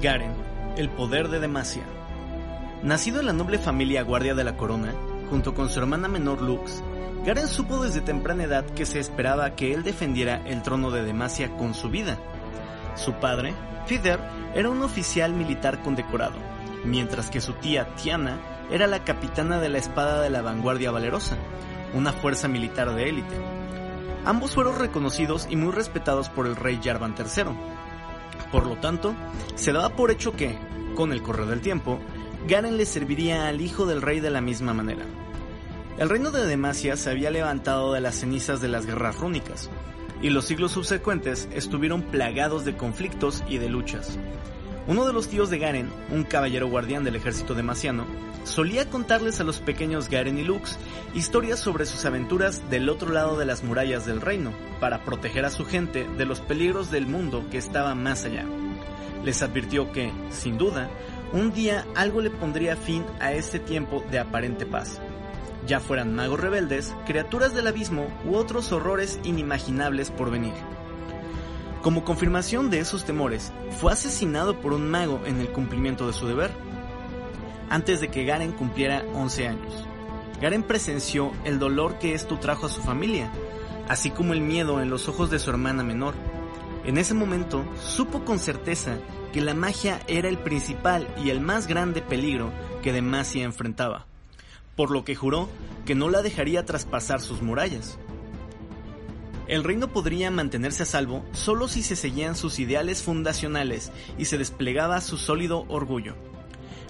Garen, el poder de Demacia. Nacido en la noble familia Guardia de la Corona, junto con su hermana menor Lux, Garen supo desde temprana edad que se esperaba que él defendiera el trono de Demacia con su vida. Su padre, Fider, era un oficial militar condecorado, mientras que su tía Tiana era la capitana de la Espada de la Vanguardia Valerosa, una fuerza militar de élite. Ambos fueron reconocidos y muy respetados por el rey Jarvan III. Por lo tanto, se daba por hecho que, con el correr del tiempo, Garen le serviría al hijo del rey de la misma manera. El reino de Demacia se había levantado de las cenizas de las guerras rúnicas, y los siglos subsecuentes estuvieron plagados de conflictos y de luchas. Uno de los tíos de Garen, un caballero guardián del ejército demaciano, solía contarles a los pequeños Garen y Lux historias sobre sus aventuras del otro lado de las murallas del reino, para proteger a su gente de los peligros del mundo que estaba más allá. Les advirtió que, sin duda, un día algo le pondría fin a ese tiempo de aparente paz, ya fueran magos rebeldes, criaturas del abismo u otros horrores inimaginables por venir. Como confirmación de esos temores, fue asesinado por un mago en el cumplimiento de su deber, antes de que Garen cumpliera 11 años. Garen presenció el dolor que esto trajo a su familia, así como el miedo en los ojos de su hermana menor. En ese momento, supo con certeza que la magia era el principal y el más grande peligro que Demacia enfrentaba por lo que juró que no la dejaría traspasar sus murallas. El reino podría mantenerse a salvo solo si se seguían sus ideales fundacionales y se desplegaba su sólido orgullo.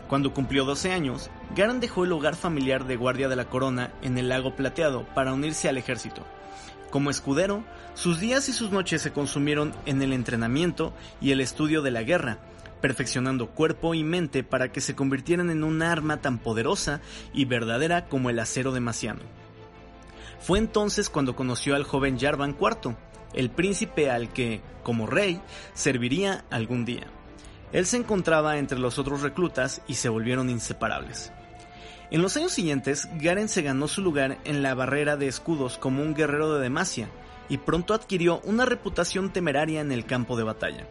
Cuando cumplió 12 años, Garan dejó el hogar familiar de guardia de la corona en el lago plateado para unirse al ejército. Como escudero, sus días y sus noches se consumieron en el entrenamiento y el estudio de la guerra, perfeccionando cuerpo y mente para que se convirtieran en un arma tan poderosa y verdadera como el acero de Maciano. Fue entonces cuando conoció al joven Jarvan IV, el príncipe al que, como rey, serviría algún día. Él se encontraba entre los otros reclutas y se volvieron inseparables. En los años siguientes, Garen se ganó su lugar en la barrera de escudos como un guerrero de Demacia, y pronto adquirió una reputación temeraria en el campo de batalla.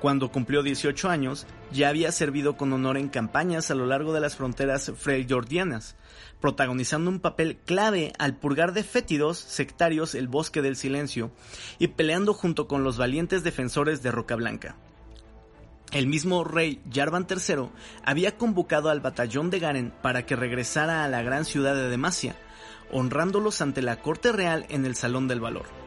Cuando cumplió 18 años, ya había servido con honor en campañas a lo largo de las fronteras freljordianas, protagonizando un papel clave al purgar de fétidos sectarios el bosque del silencio y peleando junto con los valientes defensores de Roca Blanca. El mismo rey Jarvan III había convocado al batallón de Garen para que regresara a la gran ciudad de Demacia, honrándolos ante la corte real en el Salón del Valor.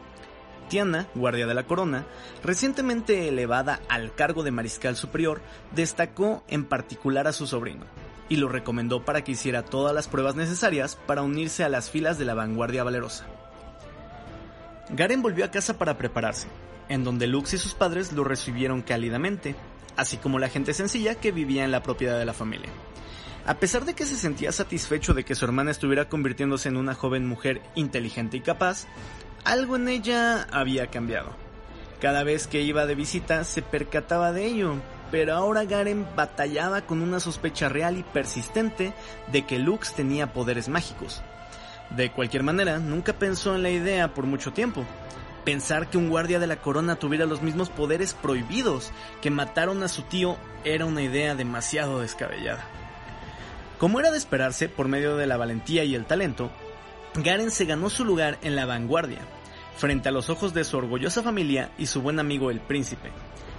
Guardia de la corona, recientemente elevada al cargo de mariscal superior, destacó en particular a su sobrino y lo recomendó para que hiciera todas las pruebas necesarias para unirse a las filas de la vanguardia valerosa. Garen volvió a casa para prepararse, en donde Lux y sus padres lo recibieron cálidamente, así como la gente sencilla que vivía en la propiedad de la familia. A pesar de que se sentía satisfecho de que su hermana estuviera convirtiéndose en una joven mujer inteligente y capaz, algo en ella había cambiado. Cada vez que iba de visita se percataba de ello, pero ahora Garen batallaba con una sospecha real y persistente de que Lux tenía poderes mágicos. De cualquier manera, nunca pensó en la idea por mucho tiempo. Pensar que un guardia de la corona tuviera los mismos poderes prohibidos que mataron a su tío era una idea demasiado descabellada. Como era de esperarse, por medio de la valentía y el talento, Garen se ganó su lugar en la vanguardia, frente a los ojos de su orgullosa familia y su buen amigo el príncipe.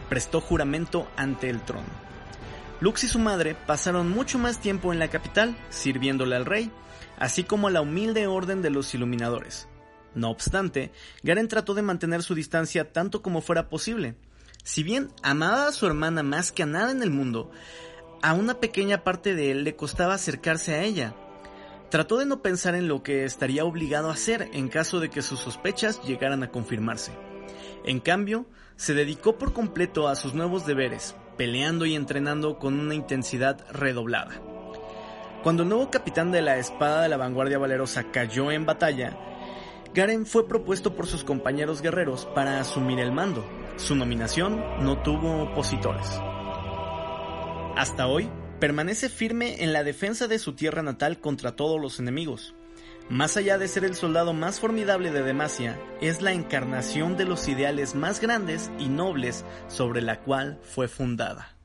Prestó juramento ante el trono. Lux y su madre pasaron mucho más tiempo en la capital, sirviéndole al rey, así como a la humilde orden de los iluminadores. No obstante, Garen trató de mantener su distancia tanto como fuera posible. Si bien amaba a su hermana más que a nada en el mundo, a una pequeña parte de él le costaba acercarse a ella, Trató de no pensar en lo que estaría obligado a hacer en caso de que sus sospechas llegaran a confirmarse. En cambio, se dedicó por completo a sus nuevos deberes, peleando y entrenando con una intensidad redoblada. Cuando el nuevo capitán de la espada de la vanguardia valerosa cayó en batalla, Garen fue propuesto por sus compañeros guerreros para asumir el mando. Su nominación no tuvo opositores. Hasta hoy, permanece firme en la defensa de su tierra natal contra todos los enemigos. Más allá de ser el soldado más formidable de Demacia, es la encarnación de los ideales más grandes y nobles sobre la cual fue fundada.